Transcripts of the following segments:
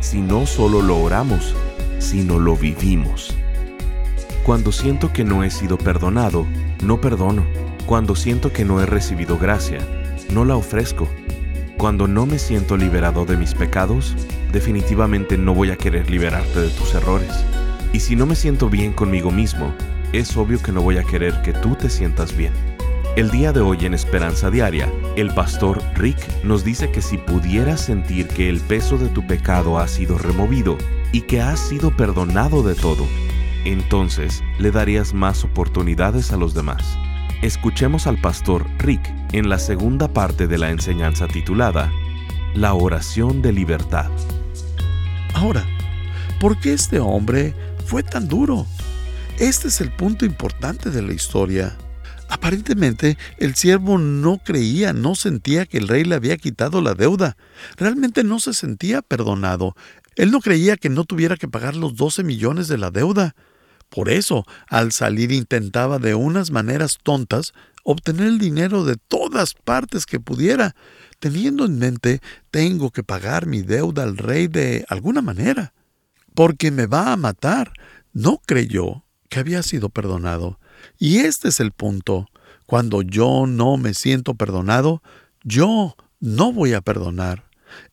si no solo lo oramos, sino lo vivimos. Cuando siento que no he sido perdonado, no perdono. Cuando siento que no he recibido gracia, no la ofrezco. Cuando no me siento liberado de mis pecados, definitivamente no voy a querer liberarte de tus errores. Y si no me siento bien conmigo mismo, es obvio que no voy a querer que tú te sientas bien. El día de hoy en Esperanza Diaria, el pastor Rick nos dice que si pudieras sentir que el peso de tu pecado ha sido removido y que has sido perdonado de todo, entonces le darías más oportunidades a los demás. Escuchemos al pastor Rick en la segunda parte de la enseñanza titulada La oración de libertad. Ahora, ¿por qué este hombre fue tan duro? Este es el punto importante de la historia. Aparentemente, el siervo no creía, no sentía que el rey le había quitado la deuda. Realmente no se sentía perdonado. Él no creía que no tuviera que pagar los 12 millones de la deuda. Por eso, al salir intentaba de unas maneras tontas obtener el dinero de todas partes que pudiera, teniendo en mente tengo que pagar mi deuda al rey de alguna manera, porque me va a matar. No creyó que había sido perdonado. Y este es el punto. Cuando yo no me siento perdonado, yo no voy a perdonar.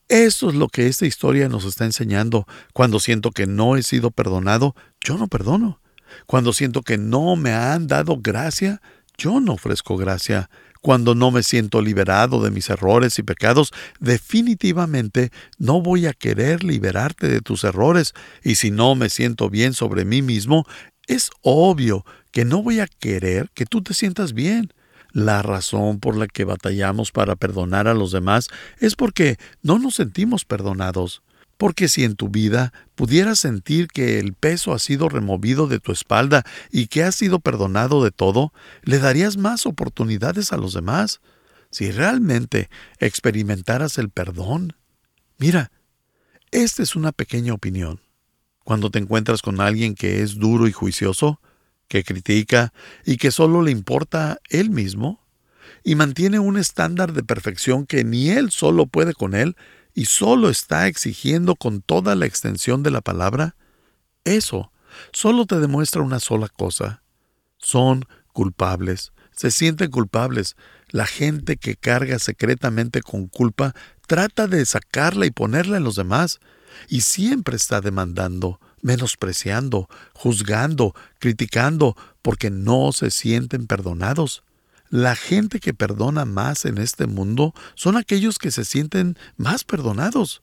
Eso es lo que esta historia nos está enseñando. Cuando siento que no he sido perdonado, yo no perdono. Cuando siento que no me han dado gracia, yo no ofrezco gracia. Cuando no me siento liberado de mis errores y pecados, definitivamente no voy a querer liberarte de tus errores. Y si no me siento bien sobre mí mismo, es obvio que no voy a querer que tú te sientas bien. La razón por la que batallamos para perdonar a los demás es porque no nos sentimos perdonados. Porque si en tu vida pudieras sentir que el peso ha sido removido de tu espalda y que has sido perdonado de todo, le darías más oportunidades a los demás. Si realmente experimentaras el perdón. Mira, esta es una pequeña opinión. Cuando te encuentras con alguien que es duro y juicioso, que critica y que solo le importa él mismo, y mantiene un estándar de perfección que ni él solo puede con él y solo está exigiendo con toda la extensión de la palabra, eso solo te demuestra una sola cosa. Son culpables, se sienten culpables. La gente que carga secretamente con culpa trata de sacarla y ponerla en los demás, y siempre está demandando, menospreciando, juzgando, criticando, porque no se sienten perdonados. La gente que perdona más en este mundo son aquellos que se sienten más perdonados.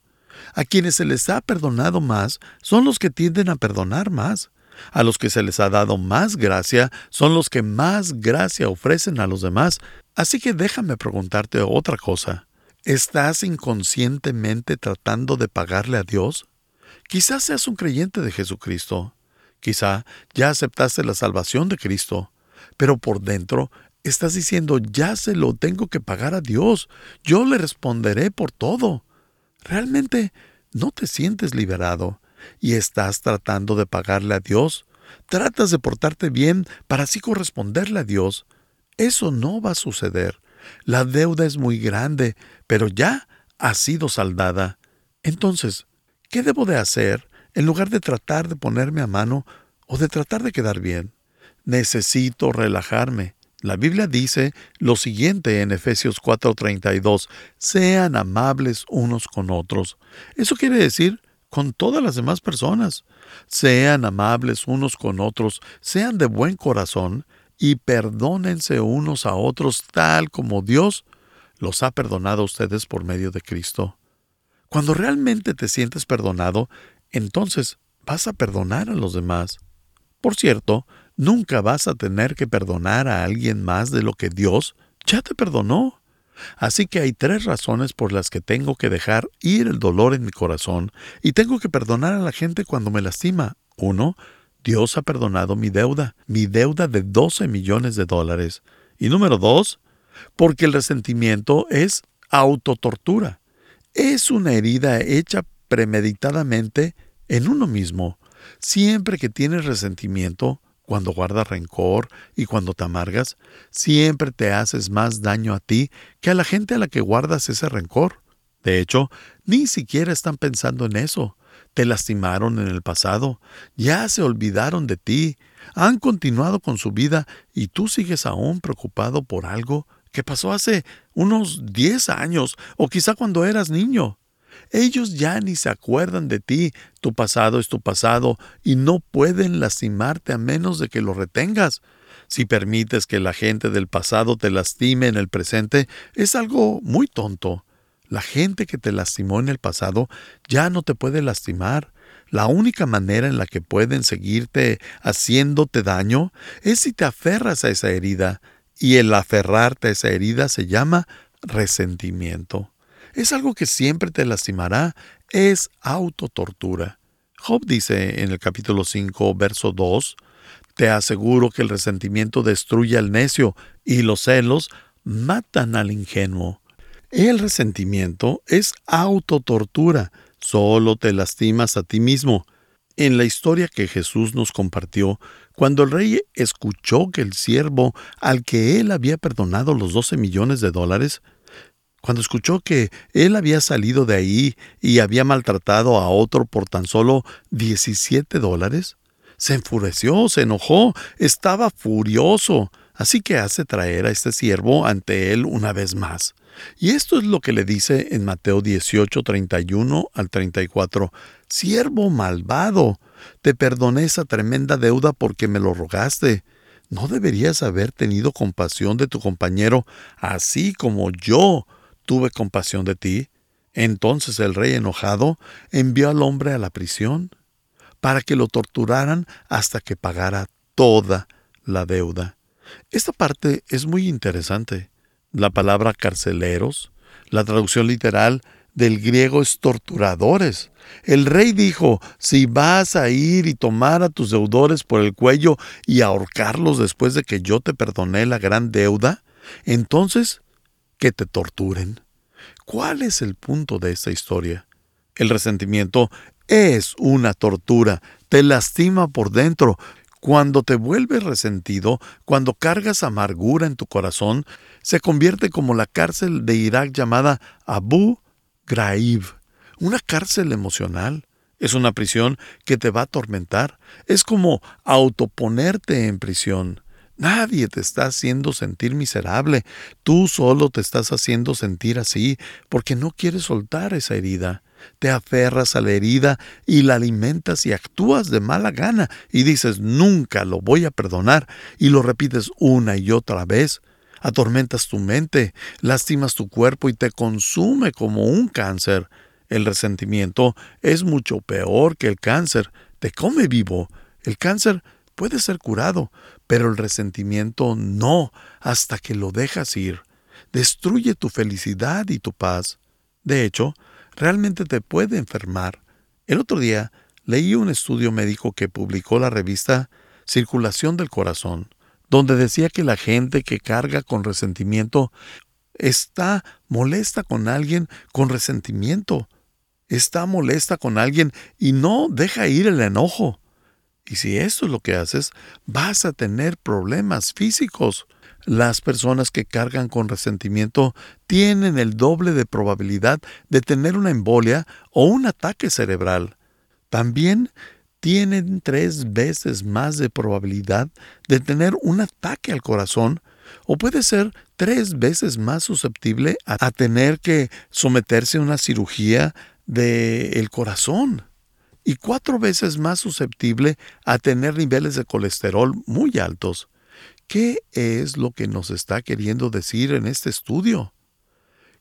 A quienes se les ha perdonado más son los que tienden a perdonar más. A los que se les ha dado más gracia son los que más gracia ofrecen a los demás. Así que déjame preguntarte otra cosa. ¿Estás inconscientemente tratando de pagarle a Dios? Quizás seas un creyente de Jesucristo. Quizá ya aceptaste la salvación de Cristo. Pero por dentro estás diciendo, ya se lo tengo que pagar a Dios. Yo le responderé por todo. Realmente no te sientes liberado y estás tratando de pagarle a Dios. Tratas de portarte bien para así corresponderle a Dios. Eso no va a suceder. La deuda es muy grande, pero ya ha sido saldada. Entonces, ¿Qué debo de hacer en lugar de tratar de ponerme a mano o de tratar de quedar bien? Necesito relajarme. La Biblia dice lo siguiente en Efesios 4:32, sean amables unos con otros. Eso quiere decir con todas las demás personas. Sean amables unos con otros, sean de buen corazón y perdónense unos a otros tal como Dios los ha perdonado a ustedes por medio de Cristo. Cuando realmente te sientes perdonado, entonces vas a perdonar a los demás. Por cierto, nunca vas a tener que perdonar a alguien más de lo que Dios ya te perdonó. Así que hay tres razones por las que tengo que dejar ir el dolor en mi corazón y tengo que perdonar a la gente cuando me lastima. Uno, Dios ha perdonado mi deuda, mi deuda de 12 millones de dólares. Y número dos, porque el resentimiento es autotortura. Es una herida hecha premeditadamente en uno mismo. Siempre que tienes resentimiento, cuando guardas rencor y cuando te amargas, siempre te haces más daño a ti que a la gente a la que guardas ese rencor. De hecho, ni siquiera están pensando en eso. Te lastimaron en el pasado, ya se olvidaron de ti, han continuado con su vida y tú sigues aún preocupado por algo que pasó hace unos 10 años o quizá cuando eras niño. Ellos ya ni se acuerdan de ti, tu pasado es tu pasado y no pueden lastimarte a menos de que lo retengas. Si permites que la gente del pasado te lastime en el presente, es algo muy tonto. La gente que te lastimó en el pasado ya no te puede lastimar. La única manera en la que pueden seguirte haciéndote daño es si te aferras a esa herida, y el aferrarte a esa herida se llama resentimiento. Es algo que siempre te lastimará, es autotortura. Job dice en el capítulo 5, verso 2, Te aseguro que el resentimiento destruye al necio y los celos matan al ingenuo. El resentimiento es autotortura, solo te lastimas a ti mismo. En la historia que Jesús nos compartió, cuando el rey escuchó que el siervo al que él había perdonado los 12 millones de dólares, cuando escuchó que él había salido de ahí y había maltratado a otro por tan solo 17 dólares, se enfureció, se enojó, estaba furioso, así que hace traer a este siervo ante él una vez más. Y esto es lo que le dice en Mateo 18, 31 al 34. Siervo malvado, te perdoné esa tremenda deuda porque me lo rogaste. ¿No deberías haber tenido compasión de tu compañero, así como yo tuve compasión de ti? Entonces el rey enojado envió al hombre a la prisión para que lo torturaran hasta que pagara toda la deuda. Esta parte es muy interesante la palabra carceleros, la traducción literal del griego es torturadores. El rey dijo, si vas a ir y tomar a tus deudores por el cuello y ahorcarlos después de que yo te perdoné la gran deuda, entonces que te torturen. ¿Cuál es el punto de esta historia? El resentimiento es una tortura, te lastima por dentro, cuando te vuelves resentido, cuando cargas amargura en tu corazón, se convierte como la cárcel de Irak llamada Abu Ghraib, una cárcel emocional. Es una prisión que te va a atormentar. Es como autoponerte en prisión. Nadie te está haciendo sentir miserable. Tú solo te estás haciendo sentir así porque no quieres soltar esa herida te aferras a la herida y la alimentas y actúas de mala gana y dices nunca lo voy a perdonar y lo repites una y otra vez. Atormentas tu mente, lastimas tu cuerpo y te consume como un cáncer. El resentimiento es mucho peor que el cáncer, te come vivo. El cáncer puede ser curado, pero el resentimiento no hasta que lo dejas ir. Destruye tu felicidad y tu paz. De hecho, realmente te puede enfermar. El otro día leí un estudio médico que publicó la revista Circulación del Corazón, donde decía que la gente que carga con resentimiento está molesta con alguien con resentimiento, está molesta con alguien y no deja ir el enojo. Y si esto es lo que haces, vas a tener problemas físicos. Las personas que cargan con resentimiento tienen el doble de probabilidad de tener una embolia o un ataque cerebral. También tienen tres veces más de probabilidad de tener un ataque al corazón o puede ser tres veces más susceptible a, tener que someterse a una cirugía del corazón y cuatro veces más susceptible a tener niveles de colesterol muy altos. ¿Qué es lo que nos está queriendo decir en este estudio?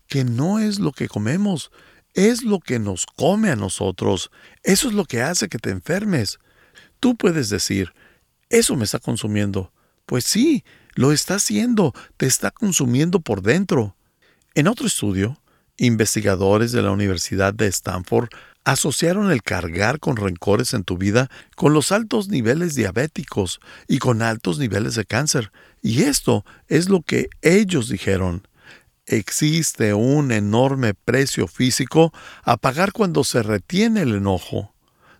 Que no es lo que comemos, es lo que nos come a nosotros. Eso es lo que hace que te enfermes. Tú puedes decir, eso me está consumiendo. Pues sí, lo está haciendo, te está consumiendo por dentro. En otro estudio, investigadores de la Universidad de Stanford asociaron el cargar con rencores en tu vida con los altos niveles diabéticos y con altos niveles de cáncer. Y esto es lo que ellos dijeron. Existe un enorme precio físico a pagar cuando se retiene el enojo.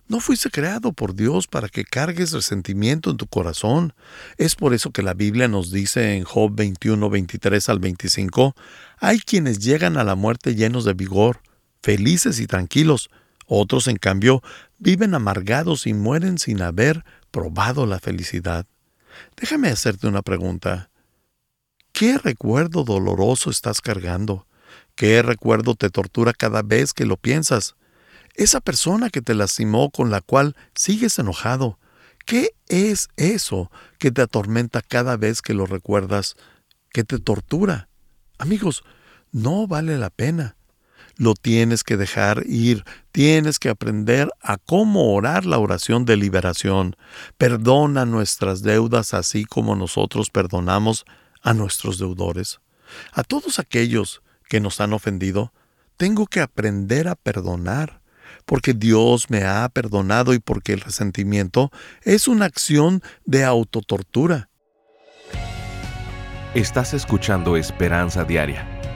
No fuiste creado por Dios para que cargues resentimiento en tu corazón. Es por eso que la Biblia nos dice en Job 21, 23 al 25, hay quienes llegan a la muerte llenos de vigor, felices y tranquilos. Otros, en cambio, viven amargados y mueren sin haber probado la felicidad. Déjame hacerte una pregunta. ¿Qué recuerdo doloroso estás cargando? ¿Qué recuerdo te tortura cada vez que lo piensas? Esa persona que te lastimó con la cual sigues enojado. ¿Qué es eso que te atormenta cada vez que lo recuerdas, que te tortura? Amigos, no vale la pena. Lo tienes que dejar ir, tienes que aprender a cómo orar la oración de liberación. Perdona nuestras deudas así como nosotros perdonamos a nuestros deudores. A todos aquellos que nos han ofendido, tengo que aprender a perdonar, porque Dios me ha perdonado y porque el resentimiento es una acción de autotortura. Estás escuchando Esperanza Diaria,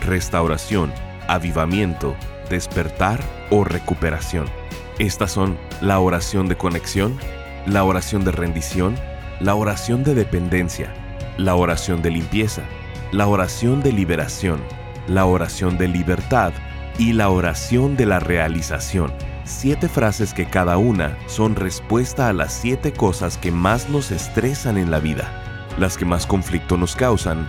restauración, avivamiento, despertar o recuperación. Estas son la oración de conexión, la oración de rendición, la oración de dependencia, la oración de limpieza, la oración de liberación, la oración de libertad y la oración de la realización. Siete frases que cada una son respuesta a las siete cosas que más nos estresan en la vida, las que más conflicto nos causan,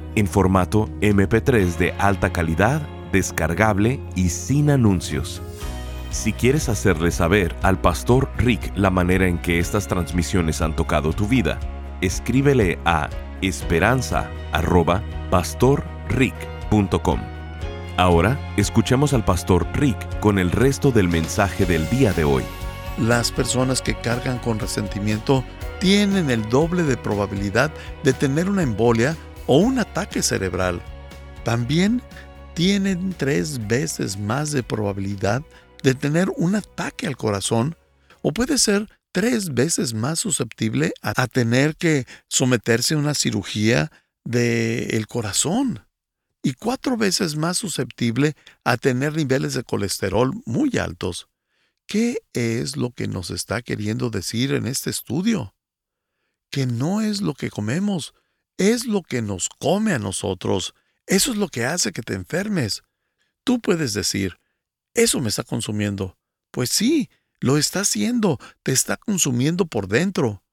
en formato MP3 de alta calidad, descargable y sin anuncios. Si quieres hacerle saber al pastor Rick la manera en que estas transmisiones han tocado tu vida, escríbele a esperanza.pastorrick.com. Ahora escuchemos al pastor Rick con el resto del mensaje del día de hoy. Las personas que cargan con resentimiento tienen el doble de probabilidad de tener una embolia o un ataque cerebral. También tienen tres veces más de probabilidad de tener un ataque al corazón o puede ser tres veces más susceptible a, tener que someterse a una cirugía del corazón y cuatro veces más susceptible a tener niveles de colesterol muy altos. ¿Qué es lo que nos está queriendo decir en este estudio? Que no es lo que comemos, es lo que nos come a nosotros. Eso es lo que hace que te enfermes. Tú puedes decir, eso me está consumiendo. Pues sí, lo está haciendo, te está consumiendo por dentro.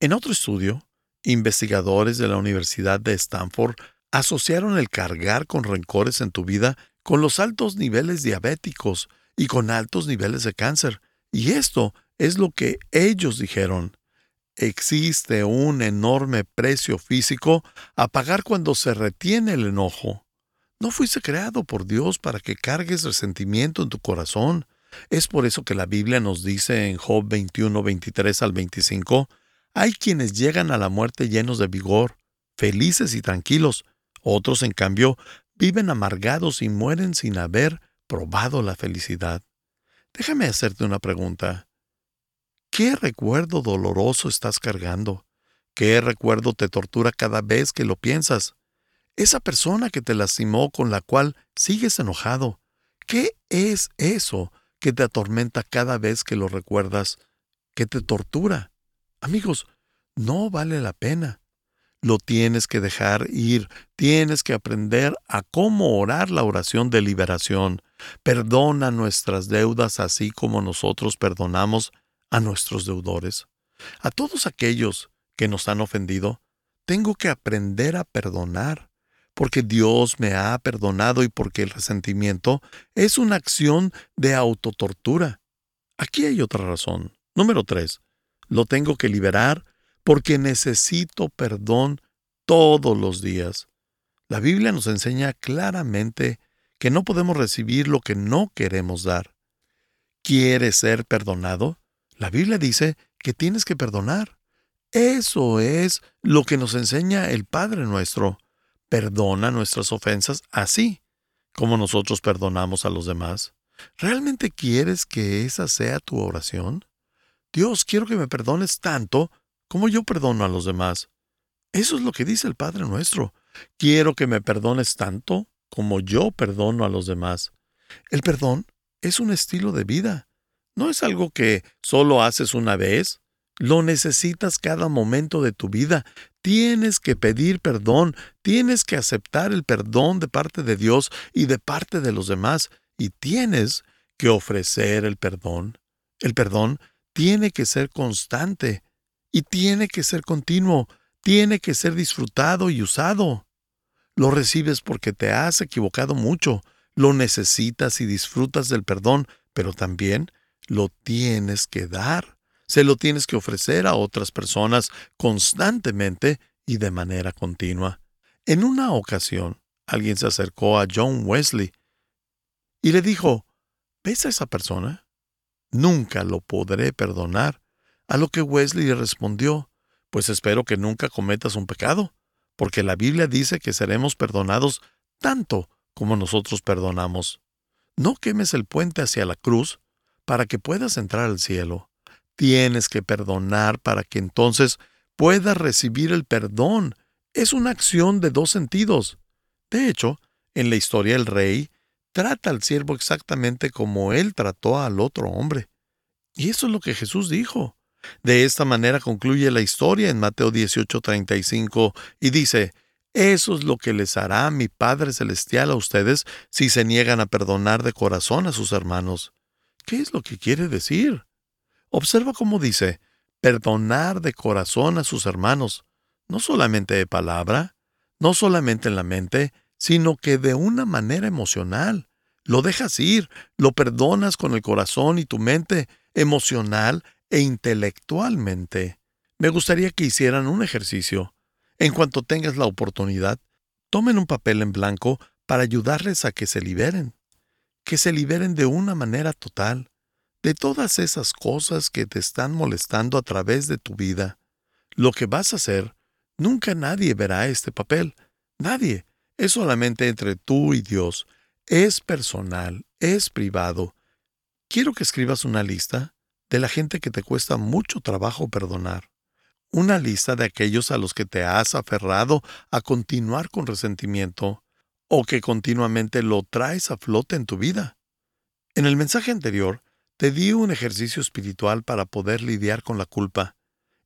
En otro estudio, investigadores de la Universidad de Stanford asociaron el cargar con rencores en tu vida con los altos niveles diabéticos y con altos niveles de cáncer. Y esto es lo que ellos dijeron. Existe un enorme precio físico a pagar cuando se retiene el enojo. No fuiste creado por Dios para que cargues resentimiento en tu corazón. Es por eso que la Biblia nos dice en Job 21, 23 al 25, hay quienes llegan a la muerte llenos de vigor, felices y tranquilos, otros, en cambio, viven amargados y mueren sin haber probado la felicidad. Déjame hacerte una pregunta. ¿Qué recuerdo doloroso estás cargando? ¿Qué recuerdo te tortura cada vez que lo piensas? Esa persona que te lastimó con la cual sigues enojado. ¿Qué es eso que te atormenta cada vez que lo recuerdas, que te tortura? Amigos, no vale la pena. Lo tienes que dejar ir, tienes que aprender a cómo orar la oración de liberación. Perdona nuestras deudas así como nosotros perdonamos a nuestros deudores. A todos aquellos que nos han ofendido, tengo que aprender a perdonar, porque Dios me ha perdonado y porque el resentimiento es una acción de autotortura. Aquí hay otra razón. Número tres, lo tengo que liberar porque necesito perdón todos los días. La Biblia nos enseña claramente que no podemos recibir lo que no queremos dar. ¿Quieres ser perdonado? La Biblia dice que tienes que perdonar. Eso es lo que nos enseña el Padre nuestro. Perdona nuestras ofensas así como nosotros perdonamos a los demás. ¿Realmente quieres que esa sea tu oración? Dios, quiero que me perdones tanto como yo perdono a los demás. Eso es lo que dice el Padre nuestro. Quiero que me perdones tanto como yo perdono a los demás. El perdón es un estilo de vida. No es algo que solo haces una vez. Lo necesitas cada momento de tu vida. Tienes que pedir perdón, tienes que aceptar el perdón de parte de Dios y de parte de los demás, y tienes que ofrecer el perdón. El perdón tiene que ser constante y tiene que ser continuo, tiene que ser disfrutado y usado. Lo recibes porque te has equivocado mucho, lo necesitas y disfrutas del perdón, pero también lo tienes que dar. Se lo tienes que ofrecer a otras personas constantemente y de manera continua. En una ocasión, alguien se acercó a John Wesley y le dijo, ¿ves a esa persona? Nunca lo podré perdonar. A lo que Wesley le respondió, pues espero que nunca cometas un pecado, porque la Biblia dice que seremos perdonados tanto como nosotros perdonamos. No quemes el puente hacia la cruz para que puedas entrar al cielo. Tienes que perdonar para que entonces puedas recibir el perdón. Es una acción de dos sentidos. De hecho, en la historia el rey trata al siervo exactamente como él trató al otro hombre. Y eso es lo que Jesús dijo. De esta manera concluye la historia en Mateo 18:35 y dice, eso es lo que les hará mi Padre Celestial a ustedes si se niegan a perdonar de corazón a sus hermanos. ¿Qué es lo que quiere decir? Observa cómo dice, perdonar de corazón a sus hermanos, no solamente de palabra, no solamente en la mente, sino que de una manera emocional. Lo dejas ir, lo perdonas con el corazón y tu mente emocional e intelectualmente. Me gustaría que hicieran un ejercicio. En cuanto tengas la oportunidad, tomen un papel en blanco para ayudarles a que se liberen. Que se liberen de una manera total de todas esas cosas que te están molestando a través de tu vida. Lo que vas a hacer, nunca nadie verá este papel. Nadie. Es solamente entre tú y Dios. Es personal, es privado. Quiero que escribas una lista de la gente que te cuesta mucho trabajo perdonar. Una lista de aquellos a los que te has aferrado a continuar con resentimiento o que continuamente lo traes a flote en tu vida. En el mensaje anterior, te di un ejercicio espiritual para poder lidiar con la culpa.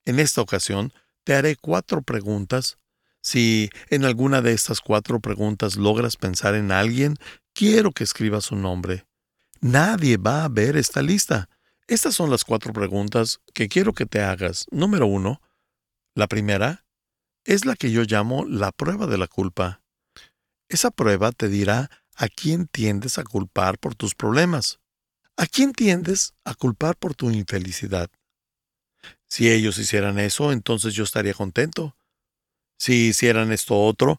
En esta ocasión, te haré cuatro preguntas. Si en alguna de estas cuatro preguntas logras pensar en alguien, quiero que escribas su nombre. Nadie va a ver esta lista. Estas son las cuatro preguntas que quiero que te hagas. Número uno. La primera es la que yo llamo la prueba de la culpa. Esa prueba te dirá a quién tiendes a culpar por tus problemas. ¿A quién tiendes a culpar por tu infelicidad? Si ellos hicieran eso, entonces yo estaría contento. Si hicieran esto otro,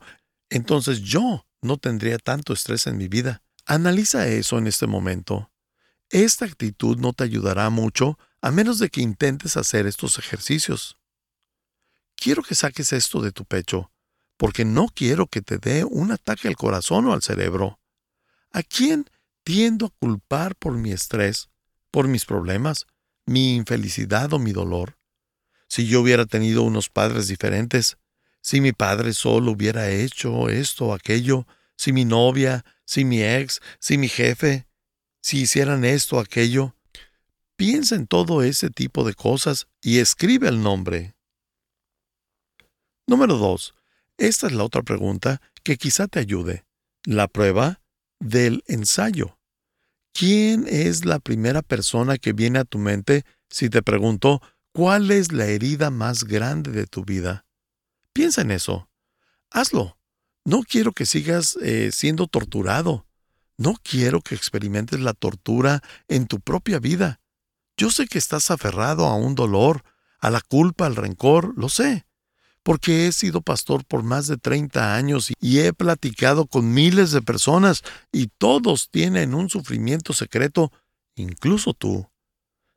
entonces yo no tendría tanto estrés en mi vida. Analiza eso en este momento. Esta actitud no te ayudará mucho a menos de que intentes hacer estos ejercicios. Quiero que saques esto de tu pecho, porque no quiero que te dé un ataque al corazón o al cerebro. ¿A quién tiendo a culpar por mi estrés, por mis problemas, mi infelicidad o mi dolor? Si yo hubiera tenido unos padres diferentes, si mi padre solo hubiera hecho esto o aquello, si mi novia, si mi ex, si mi jefe, si hicieran esto o aquello, piensa en todo ese tipo de cosas y escribe el nombre. Número 2. Esta es la otra pregunta que quizá te ayude. La prueba del ensayo. ¿Quién es la primera persona que viene a tu mente si te pregunto cuál es la herida más grande de tu vida? Piensa en eso. Hazlo. No quiero que sigas eh, siendo torturado. No quiero que experimentes la tortura en tu propia vida. Yo sé que estás aferrado a un dolor, a la culpa, al rencor, lo sé porque he sido pastor por más de 30 años y he platicado con miles de personas y todos tienen un sufrimiento secreto, incluso tú.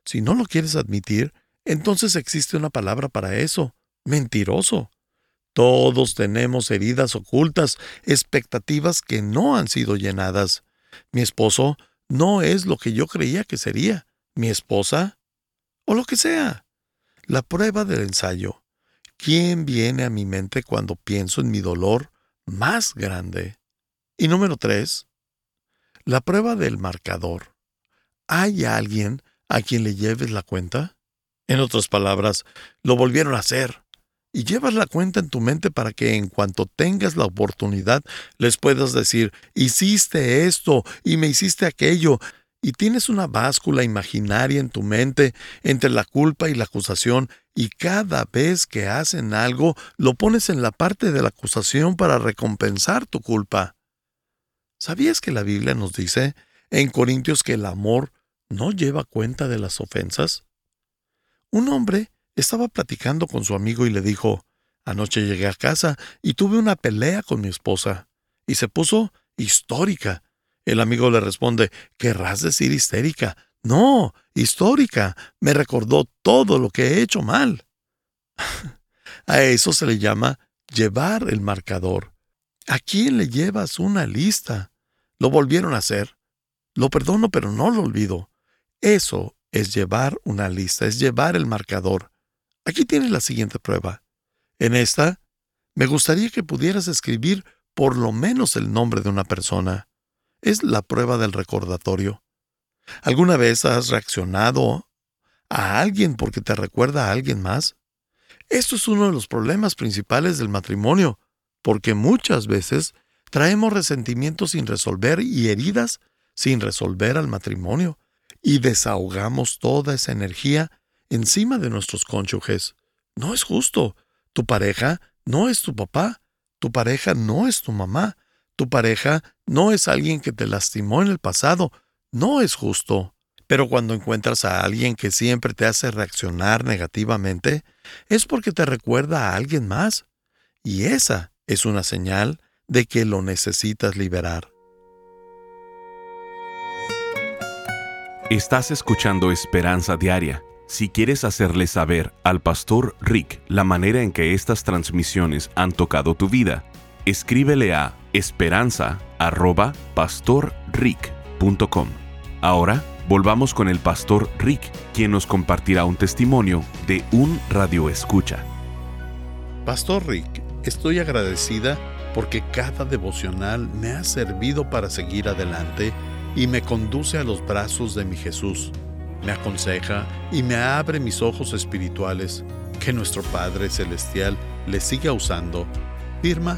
Si no lo quieres admitir, entonces existe una palabra para eso, mentiroso. Todos tenemos heridas ocultas, expectativas que no han sido llenadas. Mi esposo no es lo que yo creía que sería. Mi esposa, o lo que sea. La prueba del ensayo. ¿Quién viene a mi mente cuando pienso en mi dolor más grande? Y número tres, la prueba del marcador. ¿Hay alguien a quien le lleves la cuenta? En otras palabras, lo volvieron a hacer. Y llevas la cuenta en tu mente para que en cuanto tengas la oportunidad les puedas decir, hiciste esto y me hiciste aquello, y tienes una báscula imaginaria en tu mente entre la culpa y la acusación, y cada vez que hacen algo lo pones en la parte de la acusación para recompensar tu culpa. ¿Sabías que la Biblia nos dice en Corintios que el amor no lleva cuenta de las ofensas? Un hombre estaba platicando con su amigo y le dijo, Anoche llegué a casa y tuve una pelea con mi esposa, y se puso histórica el amigo le responde, querrás decir histérica. No, histórica. Me recordó todo lo que he hecho mal. a eso se le llama llevar el marcador. ¿A quién le llevas una lista? Lo volvieron a hacer. Lo perdono, pero no lo olvido. Eso es llevar una lista, es llevar el marcador. Aquí tienes la siguiente prueba. En esta, me gustaría que pudieras escribir por lo menos el nombre de una persona es la prueba del recordatorio. ¿Alguna vez has reaccionado a alguien porque te recuerda a alguien más? Esto es uno de los problemas principales del matrimonio, porque muchas veces traemos resentimientos sin resolver y heridas sin resolver al matrimonio, y desahogamos toda esa energía encima de nuestros cónyuges. No es justo. Tu pareja no es tu papá, tu pareja no es tu mamá, tu pareja no es alguien que te lastimó en el pasado, no es justo. Pero cuando encuentras a alguien que siempre te hace reaccionar negativamente, es porque te recuerda a alguien más. Y esa es una señal de que lo necesitas liberar. Estás escuchando Esperanza Diaria. Si quieres hacerle saber al pastor Rick la manera en que estas transmisiones han tocado tu vida, escríbele a esperanza.pastorrick.com. Ahora volvamos con el pastor Rick, quien nos compartirá un testimonio de un radio escucha. Pastor Rick, estoy agradecida porque cada devocional me ha servido para seguir adelante y me conduce a los brazos de mi Jesús. Me aconseja y me abre mis ojos espirituales. Que nuestro Padre Celestial le siga usando. Firma